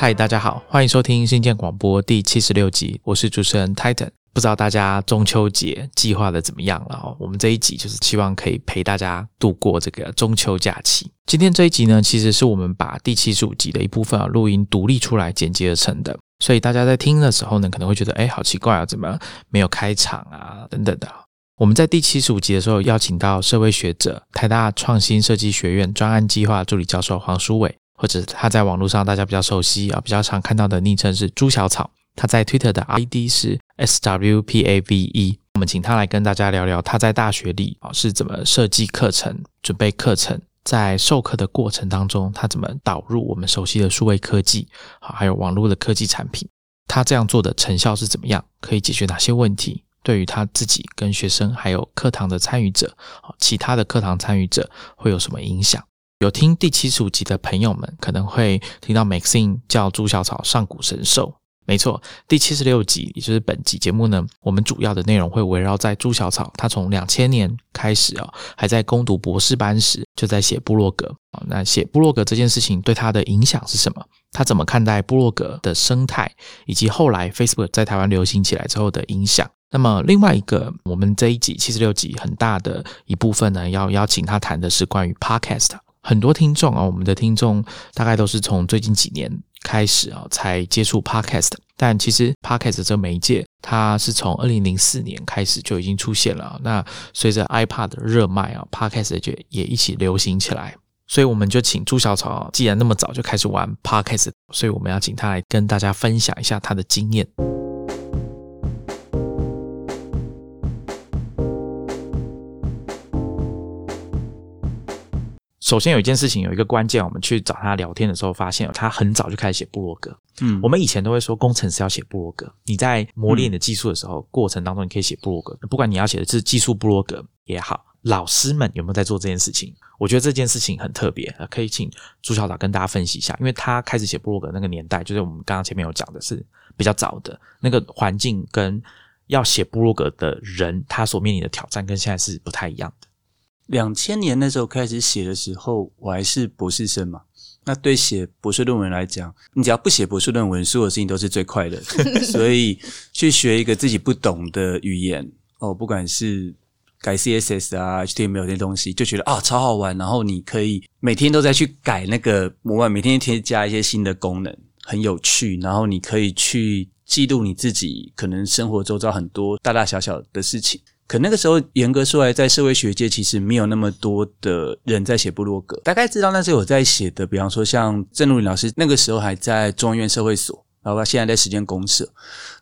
嗨，大家好，欢迎收听新建广播第七十六集，我是主持人 Titan。不知道大家中秋节计划的怎么样了哦？我们这一集就是希望可以陪大家度过这个中秋假期。今天这一集呢，其实是我们把第七十五集的一部分啊录音独立出来剪辑而成的，所以大家在听的时候呢，可能会觉得哎，好奇怪啊，怎么没有开场啊等等的。我们在第七十五集的时候邀请到社会学者、台大创新设计学院专案计划助理教授黄书伟。或者他在网络上大家比较熟悉啊，比较常看到的昵称是朱小草。他在 Twitter 的 ID 是 SWPAVE。我们请他来跟大家聊聊他在大学里啊是怎么设计课程、准备课程，在授课的过程当中，他怎么导入我们熟悉的数位科技啊，还有网络的科技产品。他这样做的成效是怎么样？可以解决哪些问题？对于他自己跟学生，还有课堂的参与者啊，其他的课堂参与者会有什么影响？有听第七十五集的朋友们，可能会听到 Maxine 叫朱小草上古神兽。没错，第七十六集，也就是本集节目呢，我们主要的内容会围绕在朱小草，他从两千年开始啊，还在攻读博士班时，就在写部落格啊。那写部落格这件事情对他的影响是什么？他怎么看待部落格的生态，以及后来 Facebook 在台湾流行起来之后的影响？那么另外一个，我们这一集七十六集很大的一部分呢，要邀请他谈的是关于 Podcast。很多听众啊，我们的听众大概都是从最近几年开始啊，才接触 Podcast。但其实 Podcast 这媒介，它是从二零零四年开始就已经出现了。那随着 iPad 的热卖啊，Podcast 就也一起流行起来。所以我们就请朱小草，既然那么早就开始玩 Podcast，所以我们要请他来跟大家分享一下他的经验。首先有一件事情，有一个关键，我们去找他聊天的时候，发现他很早就开始写部落格。嗯，我们以前都会说工程师要写部落格，你在磨练你的技术的时候，过程当中你可以写部落格。不管你要写的是技术部落格也好，老师们有没有在做这件事情？我觉得这件事情很特别，可以请朱校长跟大家分析一下，因为他开始写部落格那个年代，就是我们刚刚前面有讲的是比较早的那个环境，跟要写部落格的人，他所面临的挑战跟现在是不太一样的。两千年那时候开始写的时候，我还是博士生嘛。那对写博士论文来讲，你只要不写博士论文，所有事情都是最快乐的。所以去学一个自己不懂的语言哦，不管是改 CSS 啊、HTML 这些东西，就觉得啊超好玩。然后你可以每天都在去改那个模板，每天添加一些新的功能，很有趣。然后你可以去记录你自己可能生活周遭很多大大小小的事情。可那个时候，严格说来，在社会学界其实没有那么多的人在写部落格。大概知道那时候有在写的，比方说像郑露林老师，那个时候还在中院社会所，然后他现在在时间公社。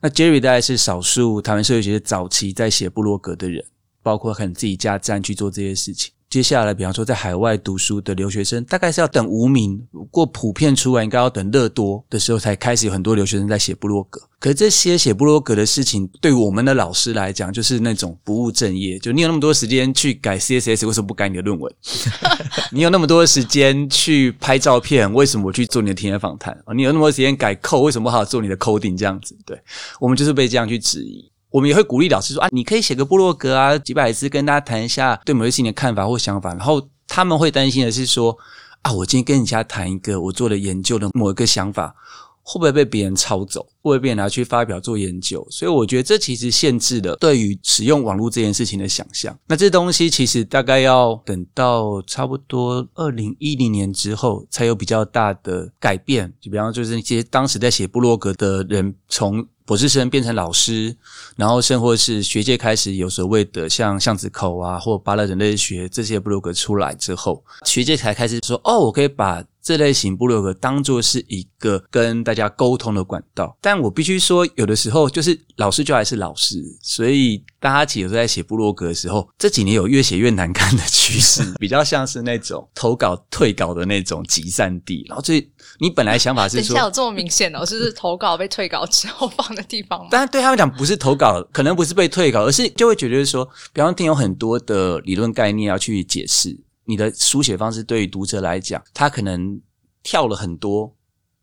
那 Jerry 大概是少数台湾社会学早期在写部落格的人，包括很自己加站去做这些事情。接下来，比方说在海外读书的留学生，大概是要等无名过普遍出来，应该要等乐多的时候，才开始有很多留学生在写部落格。可是这些写部落格的事情，对我们的老师来讲，就是那种不务正业。就你有那么多时间去改 CSS，为什么不改你的论文？你有那么多时间去拍照片，为什么我去做你的田野访谈？你有那么多时间改 code，为什么不好好做你的 coding？这样子，对我们就是被这样去质疑。我们也会鼓励老师说啊，你可以写个部落格啊，几百字跟大家谈一下对某些事情的看法或想法。然后他们会担心的是说啊，我今天跟人家谈一个我做的研究的某一个想法，会不会被别人抄走，会不会被人拿去发表做研究？所以我觉得这其实限制了对于使用网络这件事情的想象。那这东西其实大概要等到差不多二零一零年之后，才有比较大的改变。就比方就是那些当时在写部落格的人从。博士生变成老师，然后甚或是学界开始有所谓的像巷子口啊，或巴拉人类学这些 blog 出来之后，学界才开始说：哦，我可以把。这类型部落格当做是一个跟大家沟通的管道，但我必须说，有的时候就是老师就还是老师，所以大家其实在写部落格的时候，这几年有越写越难看的趋势，比较像是那种投稿退稿的那种集散地。然后这你本来想法是说，有这么明显哦，就是投稿被退稿之后放的地方吗。但对他们讲，不是投稿，可能不是被退稿，而是就会觉得说，比方听有很多的理论概念要去解释。你的书写方式对于读者来讲，他可能跳了很多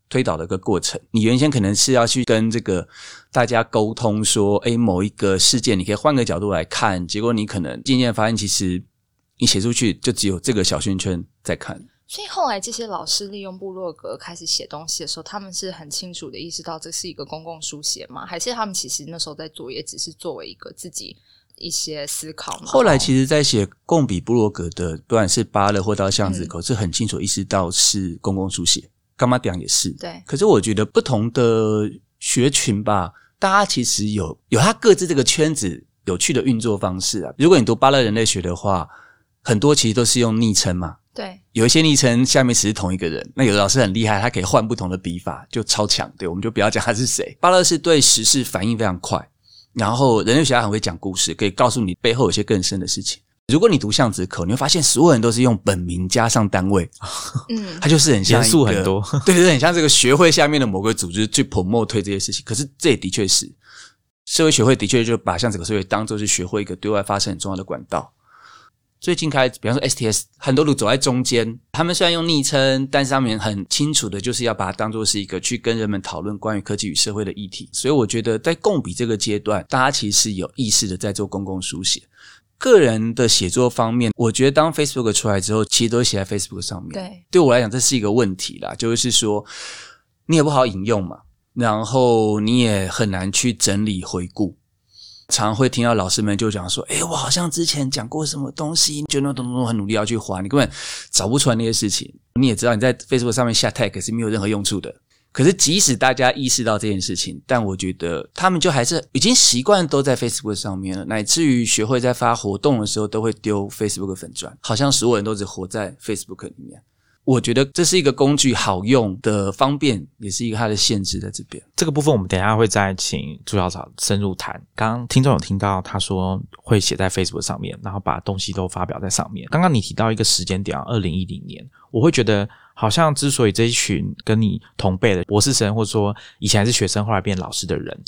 推导的一个过程。你原先可能是要去跟这个大家沟通说，诶，某一个事件你可以换个角度来看，结果你可能渐渐发现，其实你写出去就只有这个小圈圈在看。所以后来这些老师利用部落格开始写东西的时候，他们是很清楚的意识到这是一个公共书写吗？还是他们其实那时候在做也只是作为一个自己一些思考？后来其实，在写贡比布罗格的，不管是巴勒或到巷子口，是很清楚意识到是公共书写。干妈讲也是，对。可是我觉得不同的学群吧，大家其实有有他各自这个圈子有趣的运作方式啊。如果你读巴勒人类学的话，很多其实都是用昵称嘛。对，有一些昵称下面只是同一个人。那有的老师很厉害，他可以换不同的笔法，就超强。对，我们就不要讲他是谁。巴勒是对时事反应非常快，然后人类学家很会讲故事，可以告诉你背后有些更深的事情。如果你读巷子口，你会发现所有人都是用本名加上单位，嗯，他就是很严肃很多，对 对对，很像这个学会下面的某个组织去 promote 推这些事情。可是这也的确是社会学会的确就把巷子口社会当做是学会一个对外发声很重要的管道。最近开，比方说 STS，很多路走在中间。他们虽然用昵称，但上面很清楚的就是要把它当做是一个去跟人们讨论关于科技与社会的议题。所以我觉得在共笔这个阶段，大家其实是有意识的在做公共书写。个人的写作方面，我觉得当 Facebook 出来之后，其实都写在 Facebook 上面。对，对我来讲，这是一个问题啦，就是说你也不好引用嘛，然后你也很难去整理回顾。常会听到老师们就讲说：“哎，我好像之前讲过什么东西，就那咚咚咚很努力要去还，你根本找不出来那些事情。你也知道，你在 Facebook 上面下 tag 是没有任何用处的。可是，即使大家意识到这件事情，但我觉得他们就还是已经习惯都在 Facebook 上面了，乃至于学会在发活动的时候都会丢 Facebook 粉钻，好像所有人都只活在 Facebook 里面。”我觉得这是一个工具，好用的方便，也是一个它的限制在这边。这个部分我们等下会再请朱校长深入谈。刚刚听众有听到他说会写在 Facebook 上面，然后把东西都发表在上面。刚刚你提到一个时间点，二零一零年，我会觉得好像之所以这一群跟你同辈的博士生，或者说以前还是学生，后来变老师的人。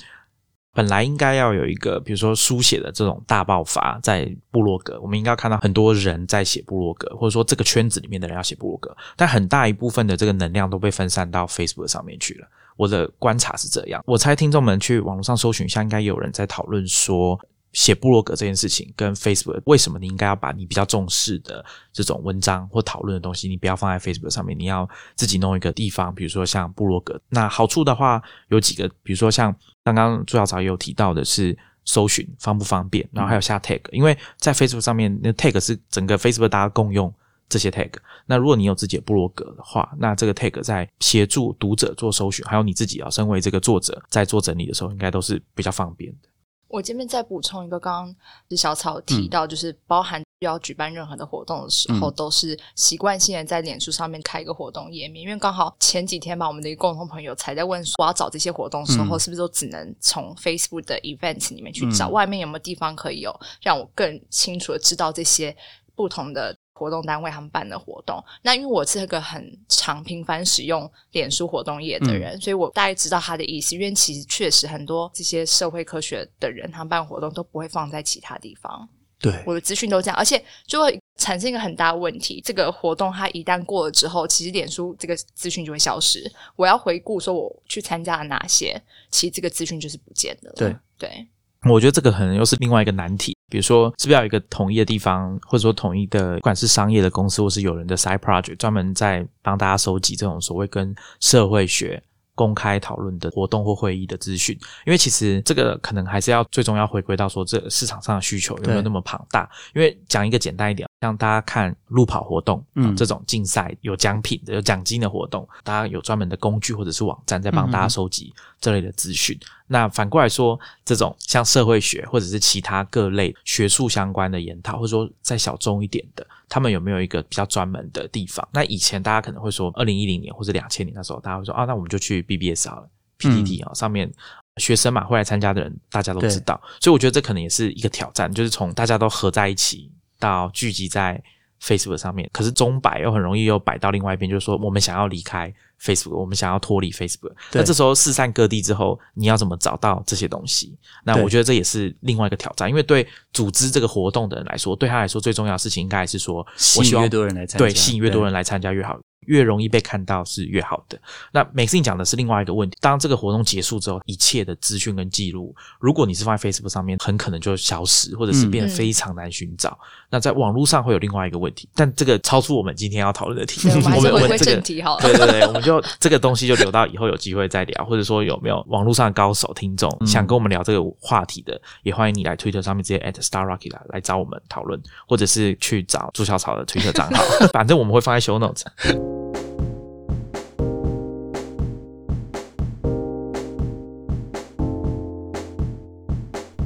本来应该要有一个，比如说书写的这种大爆发，在部落格，我们应该看到很多人在写部落格，或者说这个圈子里面的人要写部落格，但很大一部分的这个能量都被分散到 Facebook 上面去了。我的观察是这样，我猜听众们去网络上搜寻一下，应该有人在讨论说。写部落格这件事情跟 Facebook 为什么你应该要把你比较重视的这种文章或讨论的东西，你不要放在 Facebook 上面，你要自己弄一个地方，比如说像部落格。那好处的话有几个，比如说像刚刚朱小草也有提到的是搜寻方不方便，然后还有下 tag，因为在 Facebook 上面那 tag 是整个 Facebook 大家共用这些 tag。那如果你有自己的部落格的话，那这个 tag 在协助读者做搜寻，还有你自己啊，身为这个作者在做整理的时候，应该都是比较方便的。我这边再补充一个，刚刚是小草提到，就是包含要举办任何的活动的时候，都是习惯性的在脸书上面开一个活动页面，因为刚好前几天吧，我们的一个共同朋友才在问说，我要找这些活动的时候，是不是都只能从 Facebook 的 Events 里面去找，外面有没有地方可以有让我更清楚的知道这些不同的。活动单位他们办的活动，那因为我是一个很常频繁使用脸书活动页的人，所以我大概知道他的意思。因为其实确实很多这些社会科学的人，他们办活动都不会放在其他地方。对，我的资讯都这样，而且就会产生一个很大的问题：这个活动它一旦过了之后，其实脸书这个资讯就会消失。我要回顾说我去参加了哪些，其实这个资讯就是不见的。对对。我觉得这个可能又是另外一个难题，比如说是不是要有一个统一的地方，或者说统一的，不管是商业的公司，或是有人的 side project，专门在帮大家收集这种所谓跟社会学。公开讨论的活动或会议的资讯，因为其实这个可能还是要最终要回归到说，这市场上的需求有没有那么庞大？因为讲一个简单一点，像大家看路跑活动，嗯，这种竞赛有奖品的、有奖金的活动，大家有专门的工具或者是网站在帮大家收集这类的资讯。那反过来说，这种像社会学或者是其他各类学术相关的研讨，或者说再小众一点的。他们有没有一个比较专门的地方？那以前大家可能会说，二零一零年或者两千年的时候，大家会说啊，那我们就去 BBS 好了，PPT 啊，上面学生嘛会来参加的人，大家都知道。所以我觉得这可能也是一个挑战，就是从大家都合在一起到聚集在 Facebook 上面，可是钟摆又很容易又摆到另外一边，就是说我们想要离开。Facebook，我们想要脱离 Facebook，那这时候四散各地之后，你要怎么找到这些东西？那我觉得这也是另外一个挑战，因为对组织这个活动的人来说，对他来说最重要的事情应该是说，吸引越多人来参加，对，吸引越多人来参加越好。越容易被看到是越好的。那 Maxine 讲的是另外一个问题，当这个活动结束之后，一切的资讯跟记录，如果你是放在 Facebook 上面，很可能就消失，或者是变得非常难寻找。那在网络上会有另外一个问题，但这个超出我们今天要讨论的题。目我我们这个正题好了。对对对，我们就这个东西就留到以后有机会再聊，或者说有没有网络上的高手听众想跟我们聊这个话题的，也欢迎你来 Twitter 上面直接 at Star Rocky 来来找我们讨论，或者是去找朱小草的 Twitter 账号，反正我们会放在 show notes。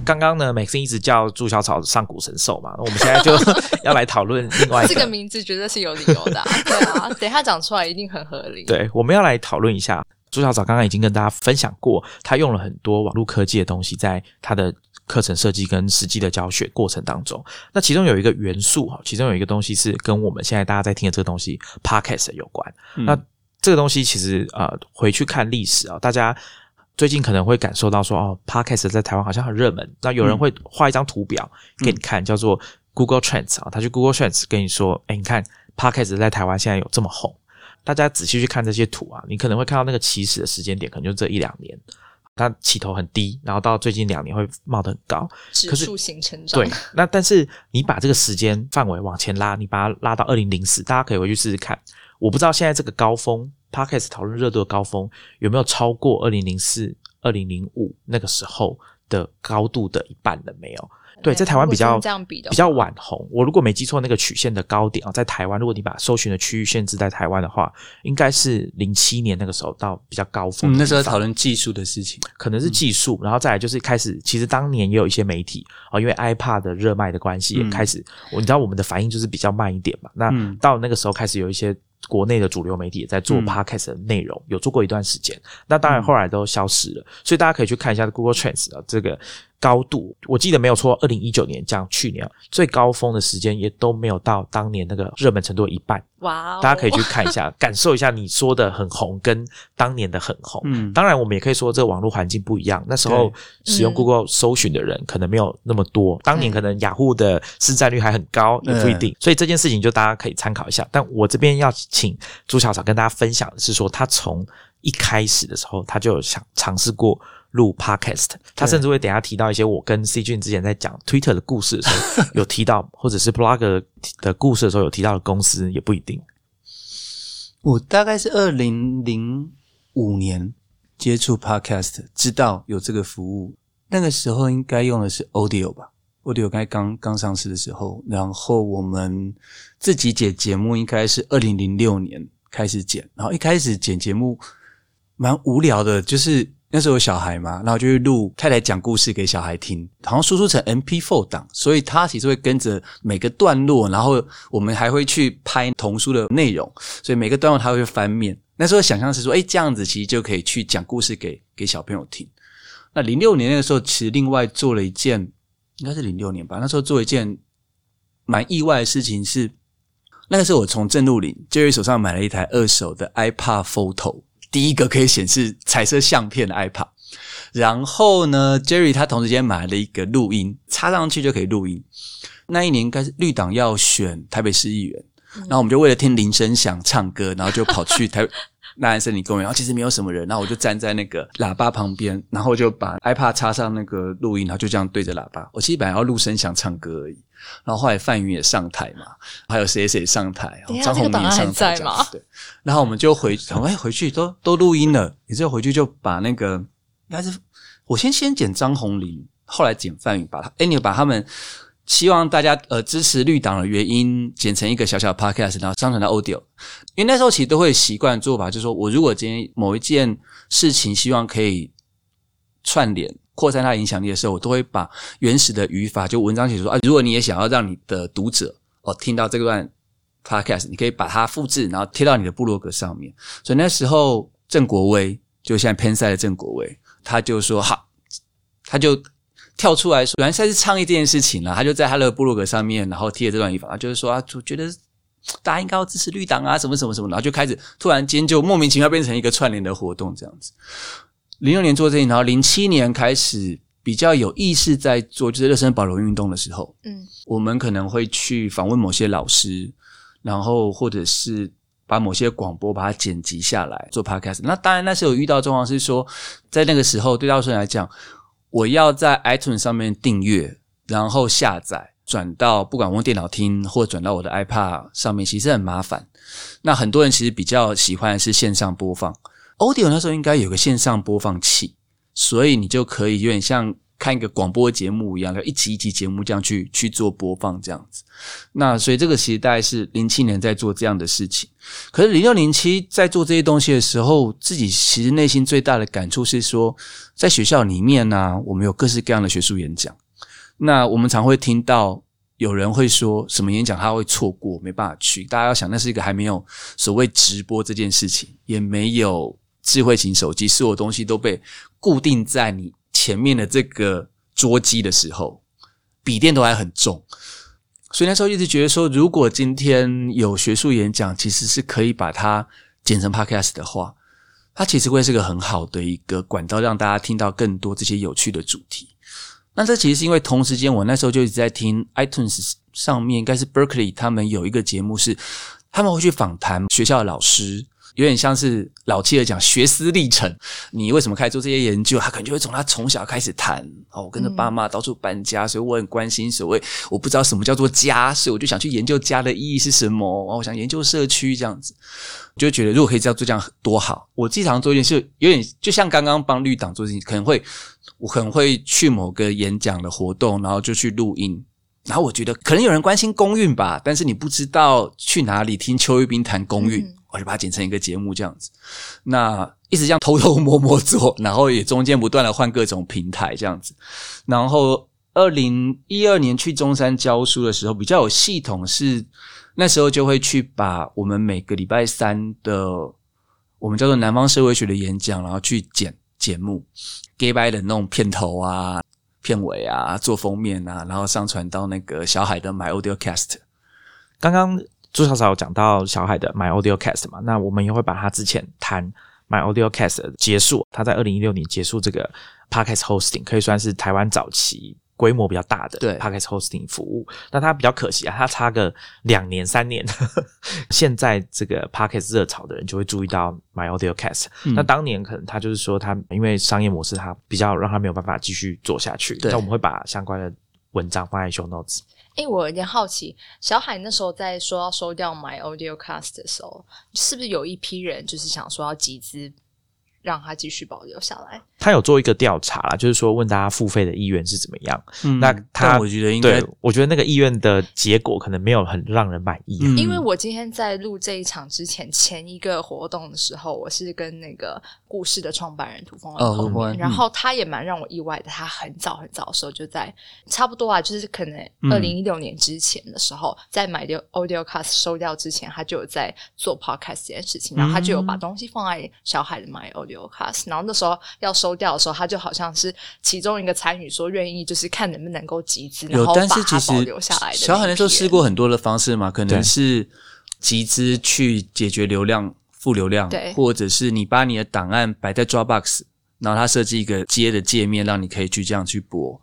刚刚呢，Maxine 一直叫朱小草上古神兽嘛，那我们现在就 要来讨论另外一这个名字绝对是有理由的啊、对啊，等一下讲出来一定很合理。对，我们要来讨论一下。朱小草刚刚已经跟大家分享过，他用了很多网络科技的东西在他的课程设计跟实际的教学过程当中。那其中有一个元素哈，其中有一个东西是跟我们现在大家在听的这个东西 podcast 有关。那这个东西其实呃，回去看历史啊，大家最近可能会感受到说，哦，podcast 在台湾好像很热门。那有人会画一张图表给你看，叫做 Google Trends 啊，他去 Google Trends 跟你说，哎，你看 podcast 在台湾现在有这么红。大家仔细去看这些图啊，你可能会看到那个起始的时间点，可能就这一两年，它起头很低，然后到最近两年会冒得很高。指数型成长。对，那但是你把这个时间范围往前拉，你把它拉到二零零四，大家可以回去试试看。我不知道现在这个高峰 Podcast 讨论热度的高峰有没有超过二零零四、二零零五那个时候的高度的一半了没有？对，在台湾比较这样比的比较晚红。我如果没记错，那个曲线的高点啊，在台湾，如果你把搜寻的区域限制在台湾的话，应该是零七年那个时候到比较高峰。那时候讨论技术的事情，可能是技术，然后再来就是开始，其实当年也有一些媒体啊、哦，因为 iPad 的热卖的关系，也开始，我、你知道我们的反应就是比较慢一点嘛。那嗯到那个时候开始有一些国内的主流媒体也在做嗯 podcast 的内容，有做过一段时间。那当然后来都消失了，所以大家可以去看一下 Google Trends 啊，这个高度，我记得没有错，二零一九年这样，去年最高峰的时间也都没有到当年那个热门程度的一半。哇、哦，大家可以去看一下，感受一下你说的很红跟当年的很红。嗯当然我们也可以说这个网络环境不一样，那时候使用嗯 Google 搜寻的人可能没有那么多，当年可能雅虎的市占率还很高，也不一定。所以这件事情就大家可以参考一下。但我这边要请朱小草跟大家分享的是说，他从一开始的时候他就有想尝试过。录 podcast，他甚至会等下提到一些我跟 C 俊之前在讲 Twitter 的故事的时候有提到，或者是 Blogger 的故事的时候有提到的公司，也不一定。我大概是二零零五年接触 Podcast，知道有这个服务。那个时候应该用的是 Audio 吧？Audio 该刚刚上市的时候，然后我们自己剪节目应该是二零零六年开始剪，然后一开始剪节目蛮无聊的，就是那时候有小孩嘛，然后就会录太太讲故事给小孩听，好像输出成 MP4 档，所以他其实会跟着每个段落，然后我们还会去拍童书的内容，所以每个段落他会翻面。那时候想象是说，哎，这样子其实就可以去讲故事给给小朋友听。那零六年那个时候，其实另外做了一件，应该是零六年吧，那时候做一件蛮意外的事情是，那个时候我从正路岭 Jerry 手上买了一台二手的 iPad Photo。第一个可以显示彩色相片的 iPad，然后呢，Jerry 他同时间买了一个录音，插上去就可以录音。那一年应该是绿党要选台北市议员，然后我们就为了听林声响唱歌，然后就跑去台 大安森林公园，然后其实没有什么人，然后我就站在那个喇叭旁边，然后就把 iPad 插上那个录音，然后就这样对着喇叭。我其实本来要录声响唱歌而已，然后后来范云也上台嘛，还有谁谁上台，张宏明也上台这个档案还在这样吗对，然后我们就回，哎，回去都都录音了，你之后回去就把那个应该是我先先剪张宏林，后来剪范宇，把他，哎，你把他们希望大家呃支持绿党的原因剪成一个小小的 podcast，然后上传到 audio。因为那时候其实都会习惯做法，就是说我如果今天某一件事情希望可以串联扩散它影响力的时候，我都会把原始的语法就文章写说啊，如果你也想要让你的读者哦听到这段 podcast，你可以把它复制，然后贴到你的部落格上面。所以那时候郑国威就现在偏赛的郑国威，他就说好，他就跳出来说，原来赛是倡议这件事情了，他就在他的部落格上面，然后贴了这段语法，就是说啊，就觉得大家应该要支持绿党啊，什么什么什么，然后就开始突然间就莫名其妙变成一个串联的活动这样子。零六年做这件，然后零七年开始比较有意识在做，就是热身保留运动的时候，嗯，我们可能会去访问某些老师，然后或者是把某些广播把它剪辑下来做 podcast。那当然那时候有遇到状况是说，在那个时候对大多数人来讲，我要在 iTunes 上面订阅，然后下载转到不管我用电脑听或转到我的 iPad 上面，其实很麻烦。那很多人其实比较喜欢的是线上播放，Audio 那时候应该有个线上播放器，所以你就可以有点像。看一个广播节目一样，要一集一集节目这样去去做播放这样子。那所以这个其实大概是零七年在做这样的事情。可是零六零七在做这些东西的时候，自己其实内心最大的感触是说，在学校里面呢，我们有各式各样的学术演讲。那我们常会听到有人会说什么演讲他会错过，没办法去。大家要想，那是一个还没有所谓直播这件事情，也没有智慧型手机，所有东西都被固定在你。前面的这个桌机的时候，笔电都还很重，所以那时候一直觉得说，如果今天有学术演讲，其实是可以把它剪成 podcast 的话，它其实会是个很好的一个管道，让大家听到更多这些有趣的主题。那这其实是因为同时间，我那时候就一直在听 iTunes 上面，应该是 Berkeley 他们有一个节目是他们会去访谈学校的老师。有点像是老七的讲学思历程，你为什么开始做这些研究？他可能就会从他从小开始谈哦，我跟着爸妈到处搬家，所以我很关心所谓我不知道什么叫做家，所以我就想去研究家的意义是什么。我想研究社区这样子，就觉得如果可以这样做，这样多好。我经常做一件事，有点就像刚刚帮绿党做事情，可能会我可能会去某个演讲的活动，然后就去录音。然后我觉得可能有人关心公运吧，但是你不知道去哪里听邱玉斌谈公运。我就把它剪成一个节目这样子，那一直这样偷偷摸摸做，然后也中间不断的换各种平台这样子。然后二零一二年去中山教书的时候，比较有系统是那时候就会去把我们每个礼拜三的我们叫做南方社会学的演讲，然后去剪节目，gay by 的那种片头啊、片尾啊、做封面啊，然后上传到那个小海的 My Audio Cast。刚刚。朱小嫂讲到小海的 My Audio Cast 嘛，那我们也会把他之前谈 My Audio Cast 结束，他在二零一六年结束这个 Podcast Hosting，可以算是台湾早期规模比较大的 Podcast Hosting 服务。那他比较可惜啊，他差个两年三年，现在这个 Podcast 热潮的人就会注意到 My Audio Cast。那当年可能他就是说他因为商业模式他比较让他没有办法继续做下去，那我们会把相关的文章放在 Show Notes。哎，我有点好奇，小海那时候在说要收掉 My Audio Cast 的时候，是不是有一批人就是想说要集资？让他继续保留下来。他有做一个调查啦，就是说问大家付费的意愿是怎么样。嗯，那他我觉得应该，我觉得那个意愿的结果可能没有很让人满意。因为我今天在录这一场之前，前一个活动的时候，我是跟那个故事的创办人涂峰然后他也蛮让我意外的。他很早很早的时候就在差不多啊，就是可能二零一六年之前的时候，在买掉 Audio Cast 收掉之前，他就有在做 Podcast 这件事情，然后他就有把东西放在小海的 My AudioCast，。然后那时候要收掉的时候，他就好像是其中一个参与，说愿意就是看能不能够集资，然后把它保留下来的。小海那时候试过很多的方式嘛，可能是集资去解决流量、负流量，对，或者是你把你的档案摆在 Dropbox，然后他设计一个接的界面，让你可以去这样去播。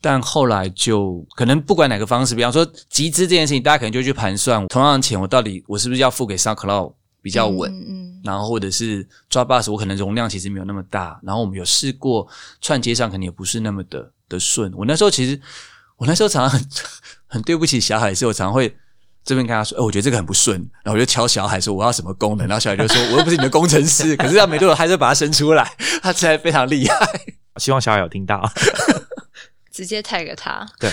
但后来就可能不管哪个方式，比方说集资这件事情，大家可能就去盘算同样的钱，我到底我是不是要付给 SoundCloud 比较稳？嗯，然后或者是抓 bus，我可能容量其实没有那么大。然后我们有试过串接上，可能也不是那么的的顺。我那时候其实，我那时候常常很很对不起小海，是我常常会这边跟他说，哎，我觉得这个很不顺。然后我就敲小海说我要什么功能，然后小海就说我又不是你的工程师，可是他没多久还是把它生出来，他实在非常厉害。希望小海有听到，直接 tag 他。对。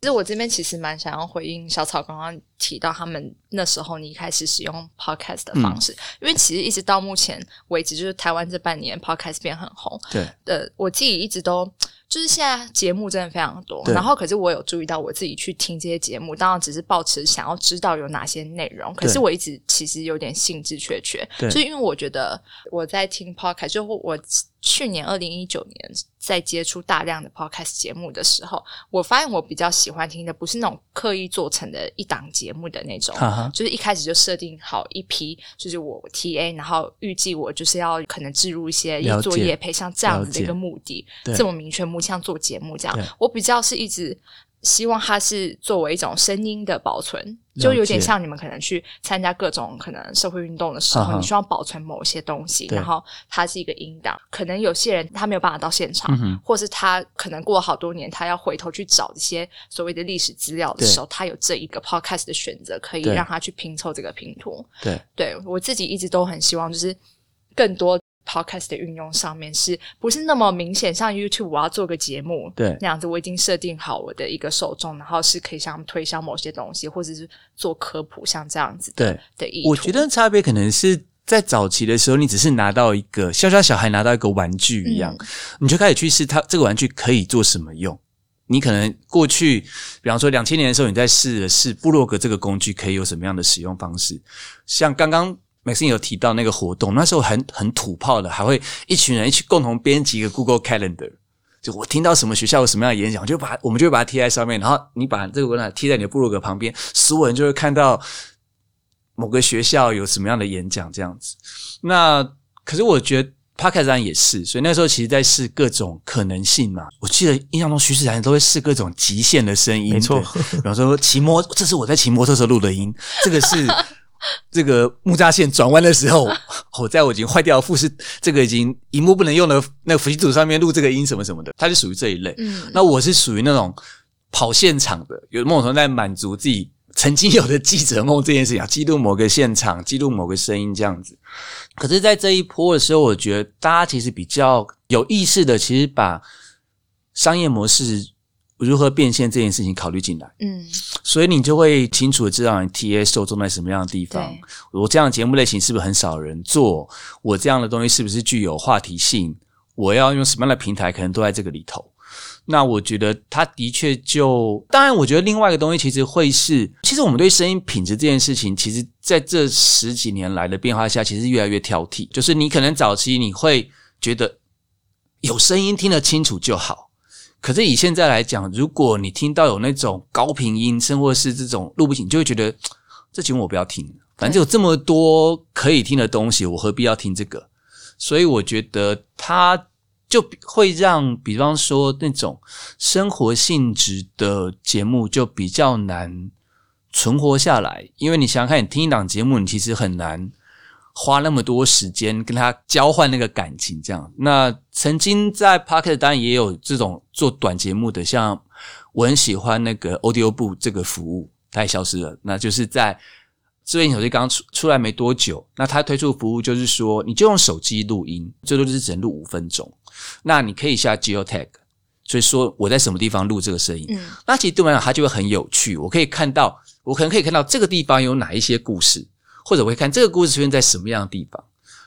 其实我这边其实蛮想要回应小草刚刚提到他们那时候你一开始使用 podcast 的方式，因为其实一直到目前为止，就是台湾这半年 podcast 变很红。对，呃，我自己一直都就是现在节目真的非常多，然后可是我有注意到我自己去听这些节目，当然只是保持想要知道有哪些内容，可是我一直其实有点兴致缺缺，就是因为我觉得我在听 podcast，就我去年二零一九年。在接触大量的 podcast 节目的时候，我发现我比较喜欢听的不是那种刻意做成的一档节目的那种，就是一开始就设定好一批，就是我 TA，然后预计我就是要可能置入一些作业配像这样子的一个目的，这么明确目像做节目这样。我比较是一直希望它是作为一种声音的保存，就有点像你们可能去参加各种可能社会运动的时候，你需要保存某些东西，然后它是一个音档。可能有些人他没有办法到现场，或是他可能过了好多年，他要回头去找一些所谓的历史资料的时候，他有这一个 podcast 的选择，可以让他去拼凑这个拼图。对，对我自己一直都很希望，就是更多。Podcast 的运用上面是不是那么明显？像 YouTube，我要做个节目，对那样子，我已经设定好我的一个受众，然后是可以向他们推销某些东西，或者是做科普，像这样子的的意我觉得差别可能是在早期的时候，你只是拿到一个像小小孩拿到一个玩具一样，你就开始去试它这个玩具可以做什么用。你可能过去，比方说两千年的时候，你在试试布洛格这个工具可以有什么样的使用方式，像刚刚。Maxine 有提到那个活动，那时候很很土炮的，还会一群人一起共同编辑一个 Google Calendar。就我听到什么学校有什么样的演讲，就把我们就会把它贴在上面，然后你把这个文档贴在你的部落格旁边，所有人就会看到某个学校有什么样的演讲这样子。那可是我觉得 Podcast 上也是，所以那时候其实在试各种可能性嘛。我记得印象中徐世然都会试各种极限的声音，没错，比方说骑摩，这是我在骑摩托车录的音，这个是。这个木栅线转弯的时候，我在我已经坏掉的复式这个已经荧幕不能用的那个辅机组上面录这个音什么什么的，它是属于这一类。嗯，那我是属于那种跑现场的，有某种在满足自己曾经有的记者梦这件事情，记录某个现场，记录某个声音这样子。可是，在这一波的时候，我觉得大家其实比较有意识的，其实把商业模式。如何变现这件事情考虑进来，嗯，所以你就会清楚的知道你 T A 受众在什么样的地方。我这样的节目类型是不是很少人做？我这样的东西是不是具有话题性？我要用什么样的平台，可能都在这个里头。那我觉得它的确就，当然，我觉得另外一个东西其实会是，其实我们对声音品质这件事情，其实在这十几年来的变化下，其实越来越挑剔。就是你可能早期你会觉得有声音听得清楚就好。可是以现在来讲，如果你听到有那种高频音声，或是这种录不清，就会觉得这节目我不要听。反正有这么多可以听的东西，我何必要听这个？所以我觉得它就会让，比方说那种生活性质的节目就比较难存活下来。因为你想想看，你听一档节目，你其实很难。花那么多时间跟他交换那个感情，这样。那曾经在 Pocket 当然也有这种做短节目的，像我很喜欢那个 Audio 部这个服务，它也消失了。那就是在智慧手机刚出出来没多久，那它推出服务就是说，你就用手机录音，最多就是只能录五分钟。那你可以下 Geo Tag，所以说我在什么地方录这个声音，嗯，那其实对我来讲，它就会很有趣。我可以看到，我可能可以看到这个地方有哪一些故事。或者会看这个故事出现在什么样的地方？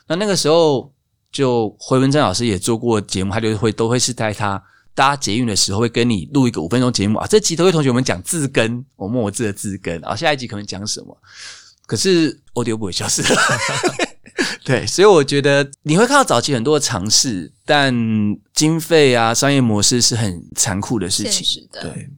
那那个时候，就回文正老师也做过节目，他就会都会是在他搭捷运的时候，会跟你录一个五分钟节目啊。这集都会同学们讲字根，我默字的字根啊。下一集可能讲什么？可是 audio 不会消失。对，所以我觉得你会看到早期很多的尝试，但经费啊、商业模式是很残酷的事情。对。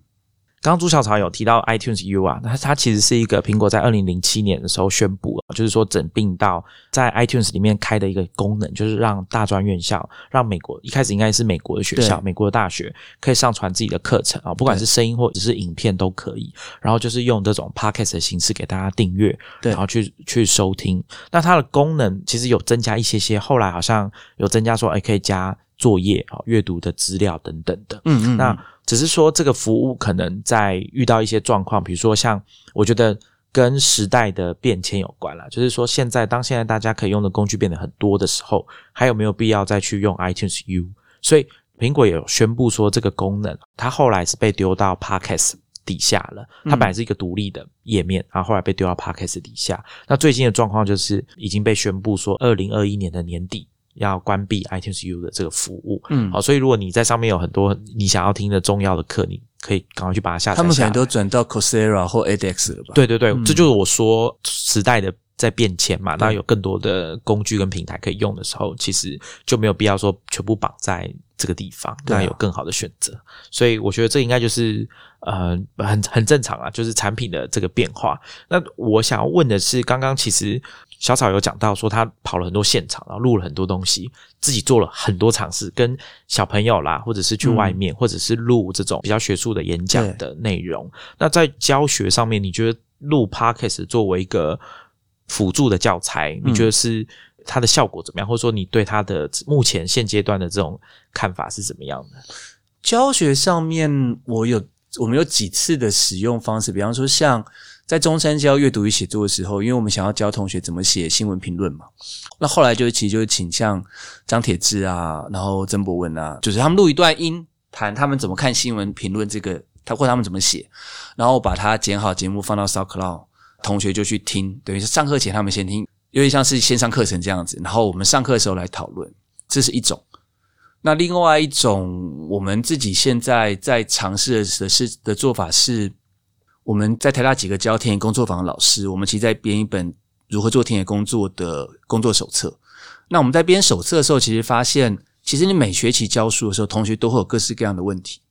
刚刚朱小草有提到 iTunes U 啊，它它其实是一个苹果在二零零七年的时候宣布，就是说整并到在 iTunes 里面开的一个功能，就是让大专院校，让美国一开始应该是美国的学校，美国的大学可以上传自己的课程啊，不管是声音或者是影片都可以，然后就是用这种 Podcast 的形式给大家订阅，然后去去收听。那它的功能其实有增加一些些，后来好像有增加说，哎，可以加作业啊、阅读的资料等等的。嗯嗯，那。只是说这个服务可能在遇到一些状况，比如说像我觉得跟时代的变迁有关了。就是说现在当现在大家可以用的工具变得很多的时候，还有没有必要再去用 iTunes U？所以苹果也宣布说这个功能，它后来是被丢到 Podcast 底下了。它本来是一个独立的页面，然后后来被丢到 Podcast 底下。那最近的状况就是已经被宣布说，二零二一年的年底。要关闭 iTunes U 的这个服务，嗯，好，所以如果你在上面有很多你想要听的重要的课，你可以赶快去把它下载。他们可能都转到 Coursera 或 edX 了吧？对对对，这就是我说时代的在变迁嘛。那有更多的工具跟平台可以用的时候，其实就没有必要说全部绑在这个地方，那有更好的选择。所以我觉得这应该就是呃很很正常啊，就是产品的这个变化。那我想要问的是，刚刚其实。小草有讲到说，他跑了很多现场，然后录了很多东西，自己做了很多尝试，跟小朋友啦，或者是去外面，或者是录这种比较学术的演讲的内容。那在教学上面，你觉得录 podcast 作为一个辅助的教材，你觉得是它的效果怎么样？或者说你对它的目前现阶段的这种看法是怎么样的？教学上面，我有我们有几次的使用方式，比方说像。在中山教阅读与写作的时候，因为我们想要教同学怎么写新闻评论嘛，那后来就其实就是请像张铁志啊，然后曾博文啊，就是他们录一段音，谈他们怎么看新闻评论这个，他或他们怎么写，然后把它剪好节目放到 SoundCloud，同学就去听，等于是上课前他们先听，有点像是线上课程这样子，然后我们上课的时候来讨论，这是一种。那另外一种，我们自己现在在尝试的是的做法是。我们在台大几个教田野工作坊的老师，我们其实在编一本如何做田野工作的工作手册。那我们在编手册的时候，其实发现，其实你每学期教书的时候，同学都会有各式各样的问题。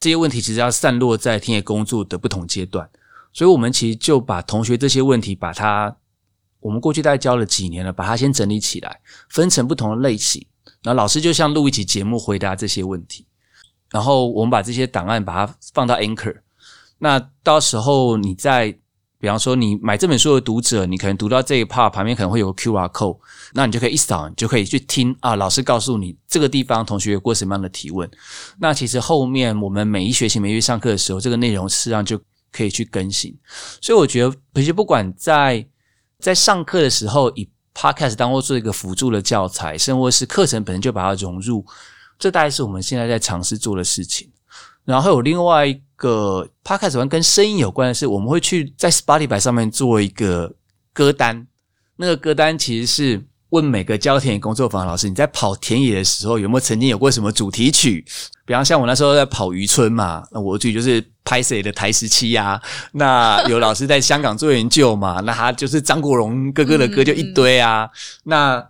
这些问题其实要散落在田野工作的不同阶段，所以我们其实就把同学这些问题，把它我们过去大概教了几年了，把它先整理起来，分成不同的类型。然后老师就像录一期节目回答这些问题，然后我们把这些档案把它放到 Anchor。那到时候你在，比方说你买这本书的读者，你可能读到这一 part 旁边可能会有个 Q R code，那你就可以一扫，你就可以去听啊，老师告诉你这个地方同学有过什么样的提问。那其实后面我们每一学期每一月上课的时候，这个内容实际上就可以去更新。所以我觉得，其实不管在在上课的时候以 podcast 当做做一个辅助的教材，甚或是课程本身就把它融入，这大概是我们现在在尝试做的事情。然后有另外一个 podcast 完跟声音有关的是，我们会去在 Spotify 上面做一个歌单。那个歌单其实是问每个教田野工作坊老师，你在跑田野的时候有没有曾经有过什么主题曲？比方像我那时候在跑渔村嘛，那我主题就是拍谁的台十七呀。那有老师在香港做研究嘛，那他就是张国荣哥哥的歌就一堆啊。那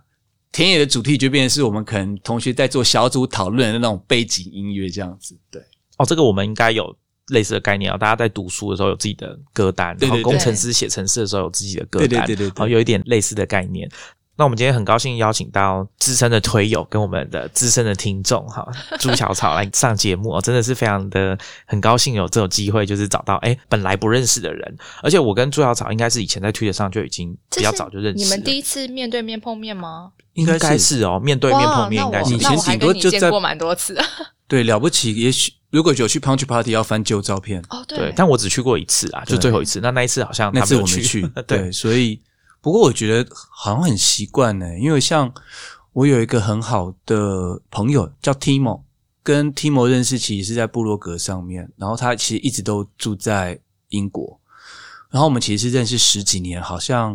田野的主题就变成是我们可能同学在做小组讨论的那种背景音乐这样子，对。哦，这个我们应该有类似的概念啊！大家在读书的时候有自己的歌单，然后工程师写程式的时候有自己的歌单，对对对对，好有一点类似的概念。那我们今天很高兴邀请到资深的推友跟我们的资深的听众哈朱小草来上节目哦，真的是非常的很高兴有这种机会，就是找到哎本来不认识的人，而且我跟朱小草应该是以前在推特上就已经比较早就认识。你们第一次面对面碰面吗？应该是哦，面对面碰面应该是。以前顶多就见过蛮多次。对，了不起，也许。如果有去 Punch Party 要翻旧照片哦，对，但我只去过一次啊，就最后一次。那那一次好像那次我没去，对，所以不过我觉得好像很习惯呢，因为像我有一个很好的朋友叫 Timo，跟 Timo 认识其实是在部落格上面，然后他其实一直都住在英国，然后我们其实是认识十几年，好像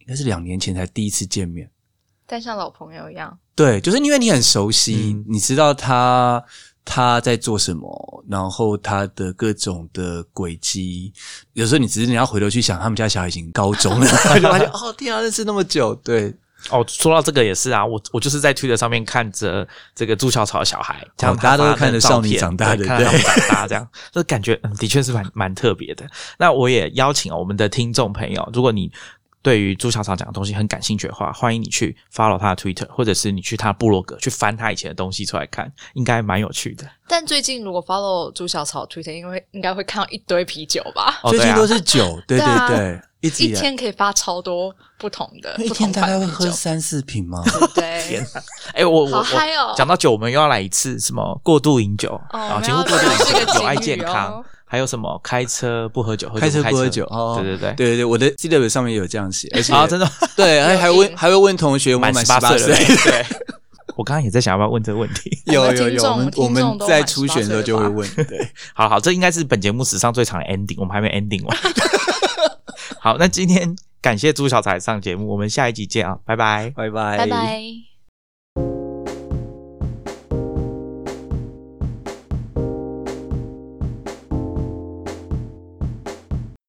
应该是两年前才第一次见面，但像老朋友一样。对，就是因为你很熟悉，你知道他。他在做什么？然后他的各种的轨迹，有时候你只是你要回头去想，他们家小孩已经高中了，就 发现哦，天啊，认识那么久，对哦。说到这个也是啊，我我就是在 Twitter 上面看着这个朱小草的小孩，这样大家都看着少女长大，的，看他们长大，这样，这感觉嗯，的确是蛮蛮特别的。那我也邀请我们的听众朋友，如果你。对于朱小草讲的东西很感兴趣的话，欢迎你去 follow 他的 Twitter，或者是你去他部落格去翻他以前的东西出来看，应该蛮有趣的。但最近如果 follow 朱小草 Twitter，因为应该会看到一堆啤酒吧？哦最近都是酒，对对对，一天可以发超多不同的，一天大概会喝三四瓶吗？对，天哪！哎，我我我讲到酒，我们又要来一次什么过度饮酒啊？请勿过度饮酒，有爱健康。还有什么？开车不喝酒？开车不喝酒哦，对对对，对对对，我的 C W 上面有这样写，而且啊，真的对，还 还问还会问同学满十八岁。了，对。我刚刚也在想要不要问这个问题，有有有，我们我们在初选的时候就会问，对，好好，这应该是本节目史上最长的 ending，我们还没 ending 完。好，那今天感谢朱小彩上节目，我们下一集见啊，拜拜，拜拜，拜拜。